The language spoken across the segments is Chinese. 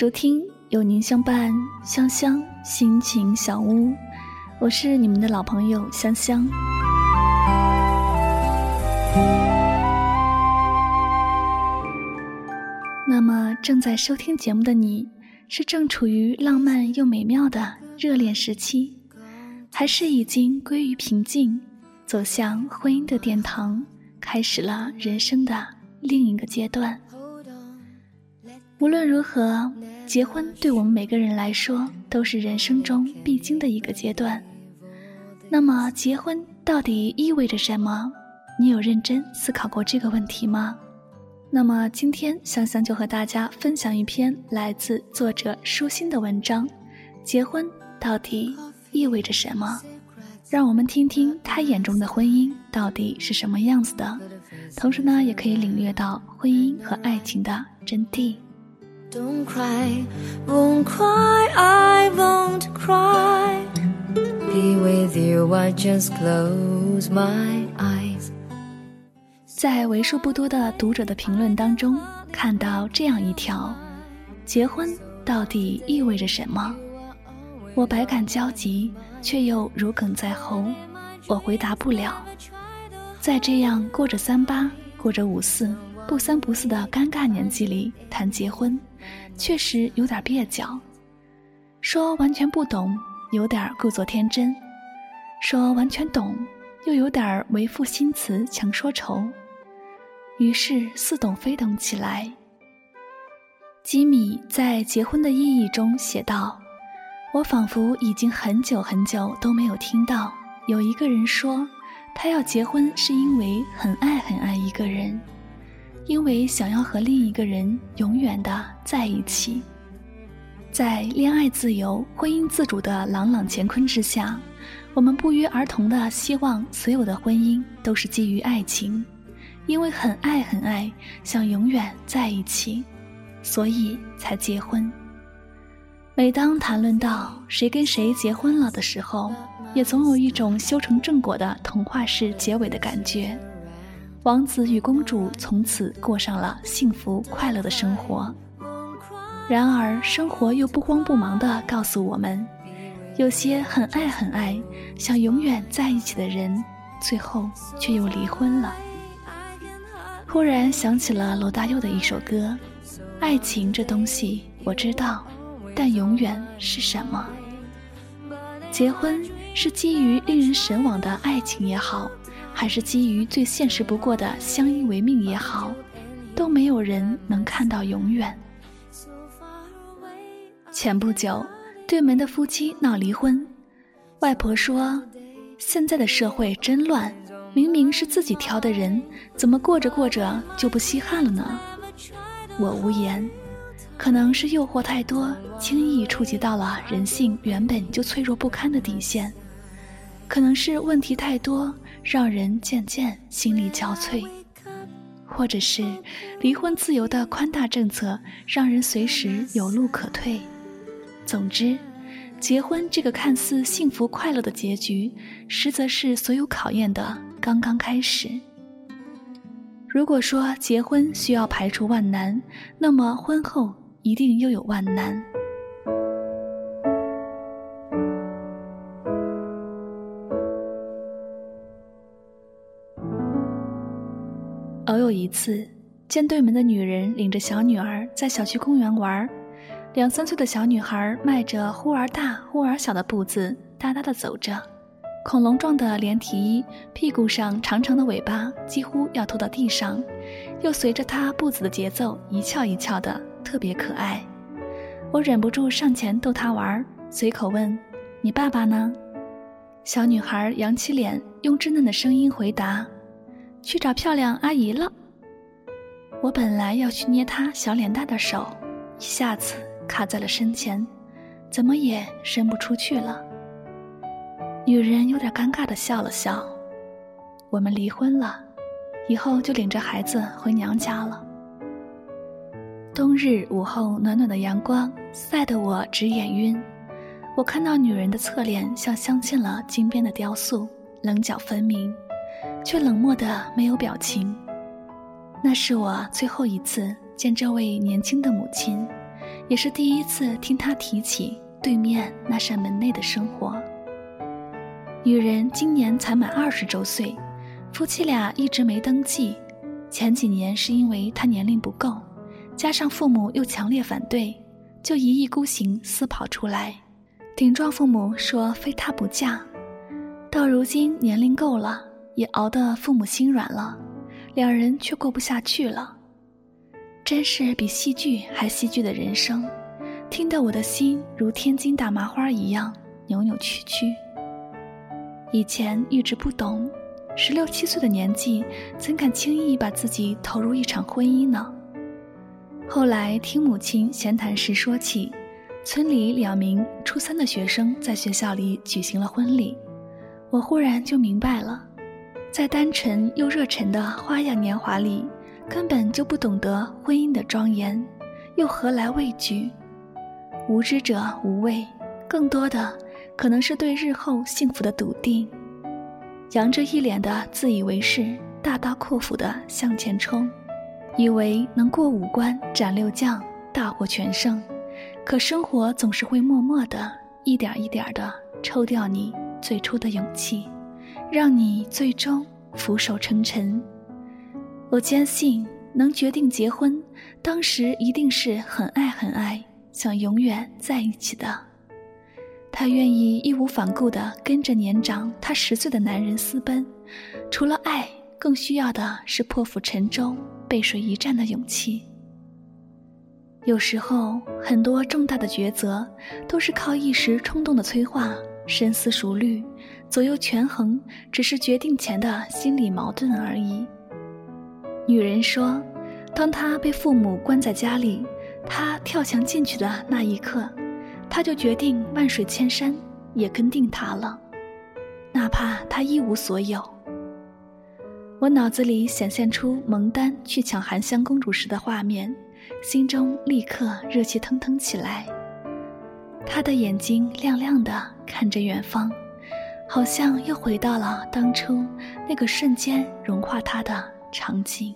收听，有您相伴，香香心情小屋，我是你们的老朋友香香。那么，正在收听节目的你，是正处于浪漫又美妙的热恋时期，还是已经归于平静，走向婚姻的殿堂，开始了人生的另一个阶段？无论如何，结婚对我们每个人来说都是人生中必经的一个阶段。那么，结婚到底意味着什么？你有认真思考过这个问题吗？那么，今天香香就和大家分享一篇来自作者舒心的文章：结婚到底意味着什么？让我们听听他眼中的婚姻到底是什么样子的，同时呢，也可以领略到婚姻和爱情的真谛。Don't cry, won't cry, I won't cry. Be with you, I just close my eyes. 在为数不多的读者的评论当中，看到这样一条：结婚到底意味着什么？我百感交集，却又如鲠在喉。我回答不了。在这样过着三八、过着五四、不三不四的尴尬年纪里谈结婚。确实有点蹩脚，说完全不懂，有点故作天真；说完全懂，又有点为赋新词强说愁。于是似懂非懂起来。吉米在《结婚的意义》中写道：“我仿佛已经很久很久都没有听到有一个人说，他要结婚是因为很爱很爱一个人。”因为想要和另一个人永远的在一起，在恋爱自由、婚姻自主的朗朗乾坤之下，我们不约而同的希望所有的婚姻都是基于爱情，因为很爱很爱，想永远在一起，所以才结婚。每当谈论到谁跟谁结婚了的时候，也总有一种修成正果的童话式结尾的感觉。王子与公主从此过上了幸福快乐的生活。然而，生活又不慌不忙地告诉我们，有些很爱很爱、想永远在一起的人，最后却又离婚了。忽然想起了罗大佑的一首歌：“爱情这东西我知道，但永远是什么？结婚是基于令人神往的爱情也好。”还是基于最现实不过的相依为命也好，都没有人能看到永远。前不久，对门的夫妻闹离婚，外婆说：“现在的社会真乱，明明是自己挑的人，怎么过着过着就不稀罕了呢？”我无言，可能是诱惑太多，轻易触及到了人性原本就脆弱不堪的底线，可能是问题太多。让人渐渐心力交瘁，或者是离婚自由的宽大政策让人随时有路可退。总之，结婚这个看似幸福快乐的结局，实则是所有考验的刚刚开始。如果说结婚需要排除万难，那么婚后一定又有万难。偶有一次，见对门的女人领着小女儿在小区公园玩，两三岁的小女孩迈着忽而大忽而小的步子，哒哒地走着，恐龙状的连体衣，屁股上长长的尾巴几乎要拖到地上，又随着她步子的节奏一翘一翘的，特别可爱。我忍不住上前逗她玩，随口问：“你爸爸呢？”小女孩扬起脸，用稚嫩的声音回答。去找漂亮阿姨了。我本来要去捏她小脸蛋的手，一下子卡在了身前，怎么也伸不出去了。女人有点尴尬的笑了笑。我们离婚了，以后就领着孩子回娘家了。冬日午后，暖暖的阳光晒得我直眼晕。我看到女人的侧脸像镶嵌了金边的雕塑，棱角分明。却冷漠的没有表情。那是我最后一次见这位年轻的母亲，也是第一次听她提起对面那扇门内的生活。女人今年才满二十周岁，夫妻俩一直没登记。前几年是因为她年龄不够，加上父母又强烈反对，就一意孤行私跑出来，顶撞父母说非她不嫁。到如今年龄够了，也熬得父母心软了，两人却过不下去了。真是比戏剧还戏剧的人生，听得我的心如天津大麻花一样扭扭曲曲。以前一直不懂，十六七岁的年纪，怎敢轻易把自己投入一场婚姻呢？后来听母亲闲谈时说起，村里两名初三的学生在学校里举行了婚礼，我忽然就明白了，在单纯又热忱的花样年华里，根本就不懂得婚姻的庄严，又何来畏惧？无知者无畏，更多的。可能是对日后幸福的笃定，扬着一脸的自以为是，大刀阔斧的向前冲，以为能过五关斩六将，大获全胜。可生活总是会默默的，一点一点的抽掉你最初的勇气，让你最终俯首称臣。我坚信，能决定结婚，当时一定是很爱很爱，想永远在一起的。她愿意义无反顾地跟着年长她十岁的男人私奔，除了爱，更需要的是破釜沉舟、背水一战的勇气。有时候，很多重大的抉择都是靠一时冲动的催化，深思熟虑、左右权衡，只是决定前的心理矛盾而已。女人说：“当她被父母关在家里，她跳墙进去的那一刻。”她就决定万水千山也跟定他了，哪怕他一无所有。我脑子里显现出蒙丹去抢含香公主时的画面，心中立刻热气腾腾起来。他的眼睛亮亮的看着远方，好像又回到了当初那个瞬间融化他的场景。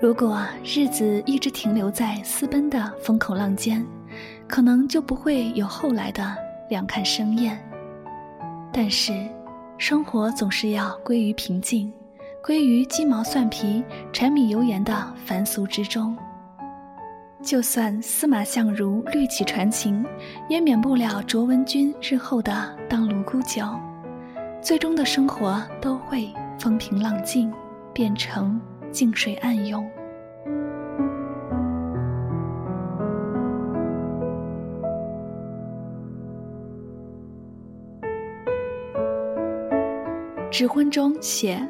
如果日子一直停留在私奔的风口浪尖。可能就不会有后来的两看生厌，但是，生活总是要归于平静，归于鸡毛蒜皮、柴米油盐的凡俗之中。就算司马相如绿绮传情，也免不了卓文君日后的当卢沽酒。最终的生活都会风平浪静，变成静水暗涌。指婚中写，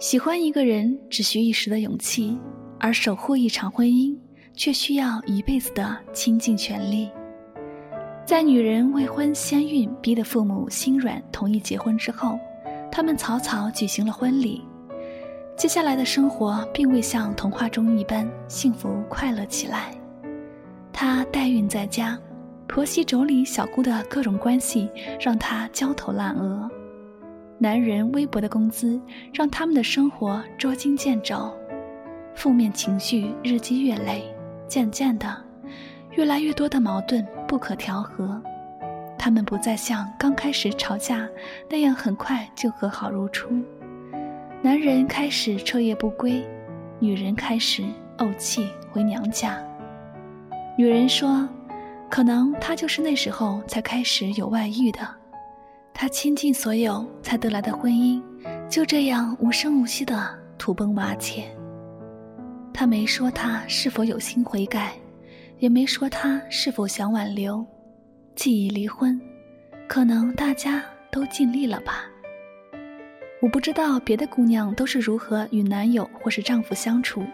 喜欢一个人只需一时的勇气，而守护一场婚姻却需要一辈子的倾尽全力。在女人未婚先孕，逼得父母心软同意结婚之后，他们草草举行了婚礼。接下来的生活并未像童话中一般幸福快乐起来。她代孕在家，婆媳妯娌小姑的各种关系让她焦头烂额。男人微薄的工资让他们的生活捉襟见肘，负面情绪日积月累，渐渐的，越来越多的矛盾不可调和。他们不再像刚开始吵架那样很快就和好如初。男人开始彻夜不归，女人开始怄气回娘家。女人说：“可能他就是那时候才开始有外遇的。”他倾尽所有才得来的婚姻，就这样无声无息的土崩瓦解。他没说他是否有心悔改，也没说他是否想挽留。既已离婚，可能大家都尽力了吧。我不知道别的姑娘都是如何与男友或是丈夫相处，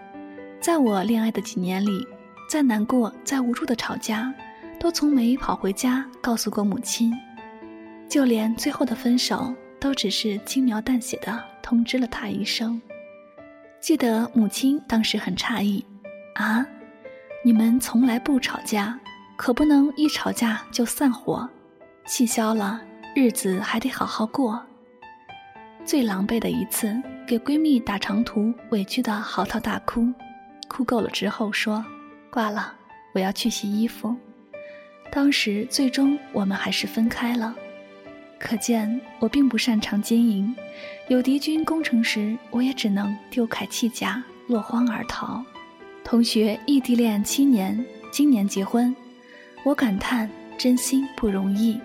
在我恋爱的几年里，再难过、再无助的吵架，都从没跑回家告诉过母亲。就连最后的分手，都只是轻描淡写的通知了他一声。记得母亲当时很诧异：“啊，你们从来不吵架，可不能一吵架就散伙，气消了，日子还得好好过。”最狼狈的一次，给闺蜜打长途，委屈的嚎啕大哭，哭够了之后说：“挂了，我要去洗衣服。当时最终我们还是分开了。可见我并不擅长经营，有敌军攻城时，我也只能丢铠弃甲，落荒而逃。同学异地恋七年，今年结婚，我感叹真心不容易。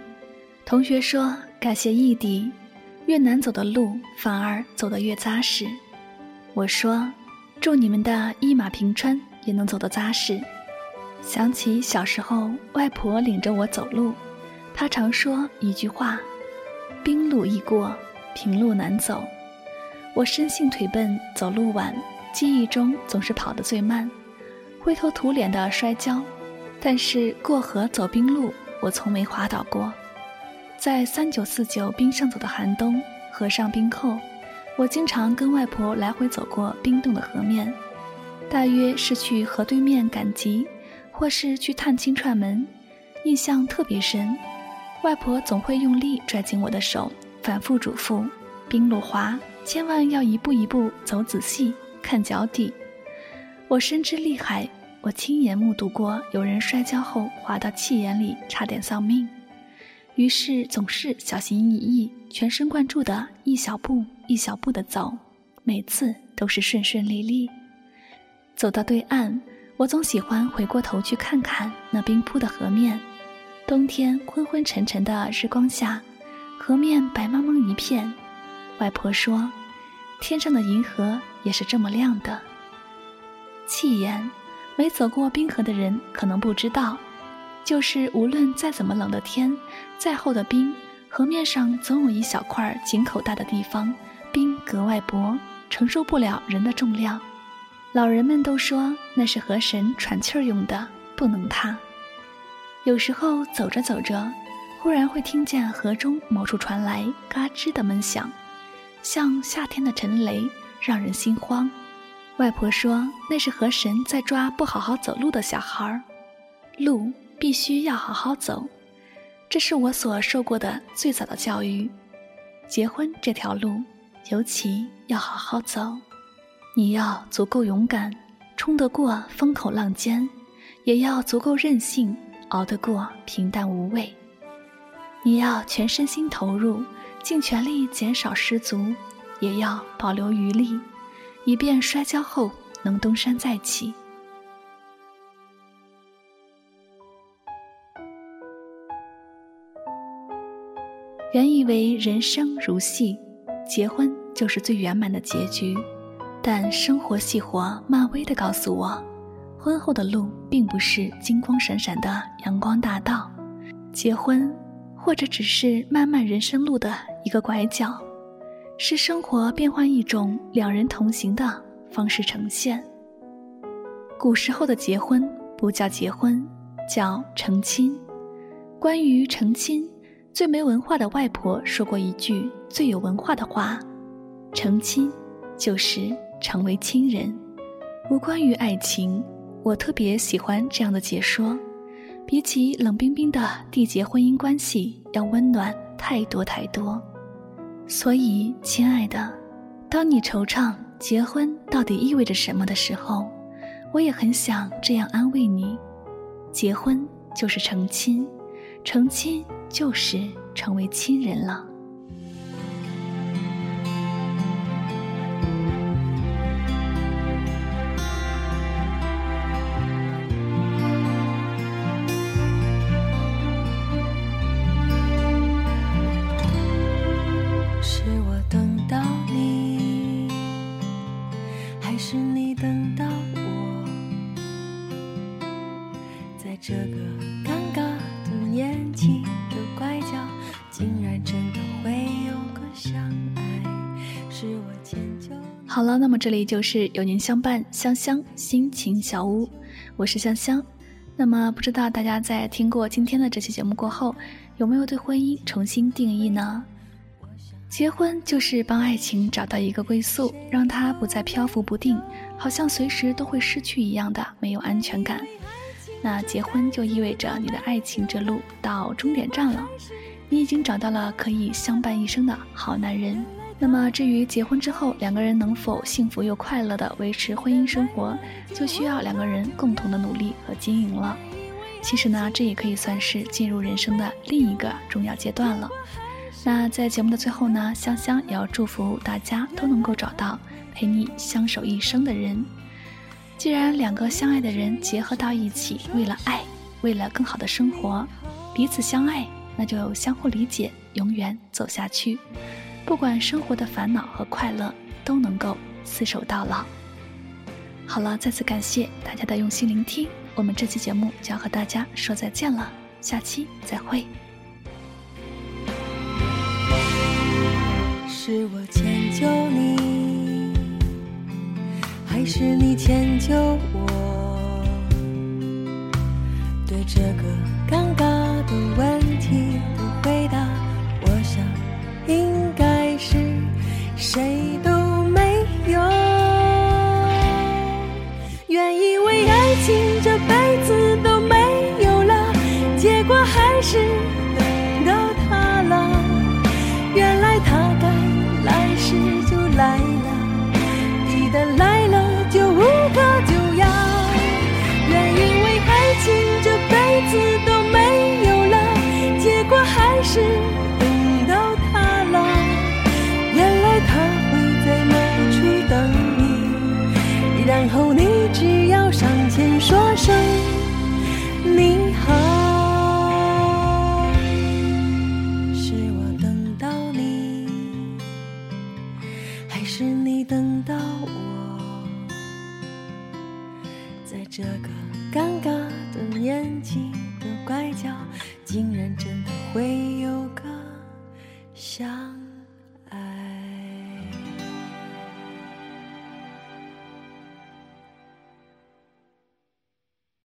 同学说感谢异地，越难走的路反而走得越扎实。我说祝你们的一马平川，也能走得扎实。想起小时候外婆领着我走路，她常说一句话。冰路易过，平路难走。我生性腿笨，走路晚，记忆中总是跑得最慢，灰头土脸的摔跤。但是过河走冰路，我从没滑倒过。在三九四九冰上走的寒冬，河上冰扣，我经常跟外婆来回走过冰冻的河面，大约是去河对面赶集，或是去探亲串门，印象特别深。外婆总会用力拽紧我的手，反复嘱咐：“冰路滑，千万要一步一步走仔细，看脚底。”我深知厉害，我亲眼目睹过有人摔跤后滑到气眼里，差点丧命。于是总是小心翼翼、全神贯注的一小步一小步的走，每次都是顺顺利利。走到对岸，我总喜欢回过头去看看那冰铺的河面。冬天昏昏沉沉的日光下，河面白茫茫一片。外婆说：“天上的银河也是这么亮的。”气眼，没走过冰河的人可能不知道，就是无论再怎么冷的天，再厚的冰，河面上总有一小块井口大的地方，冰格外薄，承受不了人的重量。老人们都说那是河神喘气儿用的，不能踏。有时候走着走着，忽然会听见河中某处传来嘎吱的闷响，像夏天的沉雷，让人心慌。外婆说那是河神在抓不好好走路的小孩儿，路必须要好好走，这是我所受过的最早的教育。结婚这条路，尤其要好好走，你要足够勇敢，冲得过风口浪尖，也要足够任性。熬得过平淡无味，你要全身心投入，尽全力减少失足，也要保留余力，以便摔跤后能东山再起。原以为人生如戏，结婚就是最圆满的结局，但生活细活漫威的告诉我。婚后的路并不是金光闪闪的阳光大道，结婚或者只是漫漫人生路的一个拐角，是生活变换一种两人同行的方式呈现。古时候的结婚不叫结婚，叫成亲。关于成亲，最没文化的外婆说过一句最有文化的话：成亲就是成为亲人，无关于爱情。我特别喜欢这样的解说，比起冷冰冰的缔结婚姻关系要温暖太多太多。所以，亲爱的，当你惆怅结婚到底意味着什么的时候，我也很想这样安慰你：结婚就是成亲，成亲就是成为亲人了。好了，那么这里就是有您相伴，香香心情小屋，我是香香。那么不知道大家在听过今天的这期节目过后，有没有对婚姻重新定义呢？结婚就是帮爱情找到一个归宿，让它不再漂浮不定，好像随时都会失去一样的没有安全感。那结婚就意味着你的爱情之路到终点站了，你已经找到了可以相伴一生的好男人。那么，至于结婚之后两个人能否幸福又快乐地维持婚姻生活，就需要两个人共同的努力和经营了。其实呢，这也可以算是进入人生的另一个重要阶段了。那在节目的最后呢，香香也要祝福大家都能够找到陪你相守一生的人。既然两个相爱的人结合到一起，为了爱，为了更好的生活，彼此相爱，那就相互理解，永远走下去。不管生活的烦恼和快乐，都能够厮守到老。好了，再次感谢大家的用心聆听，我们这期节目就要和大家说再见了，下期再会。是我迁就你，还是你迁就我？对这个尴尬的问题的回答，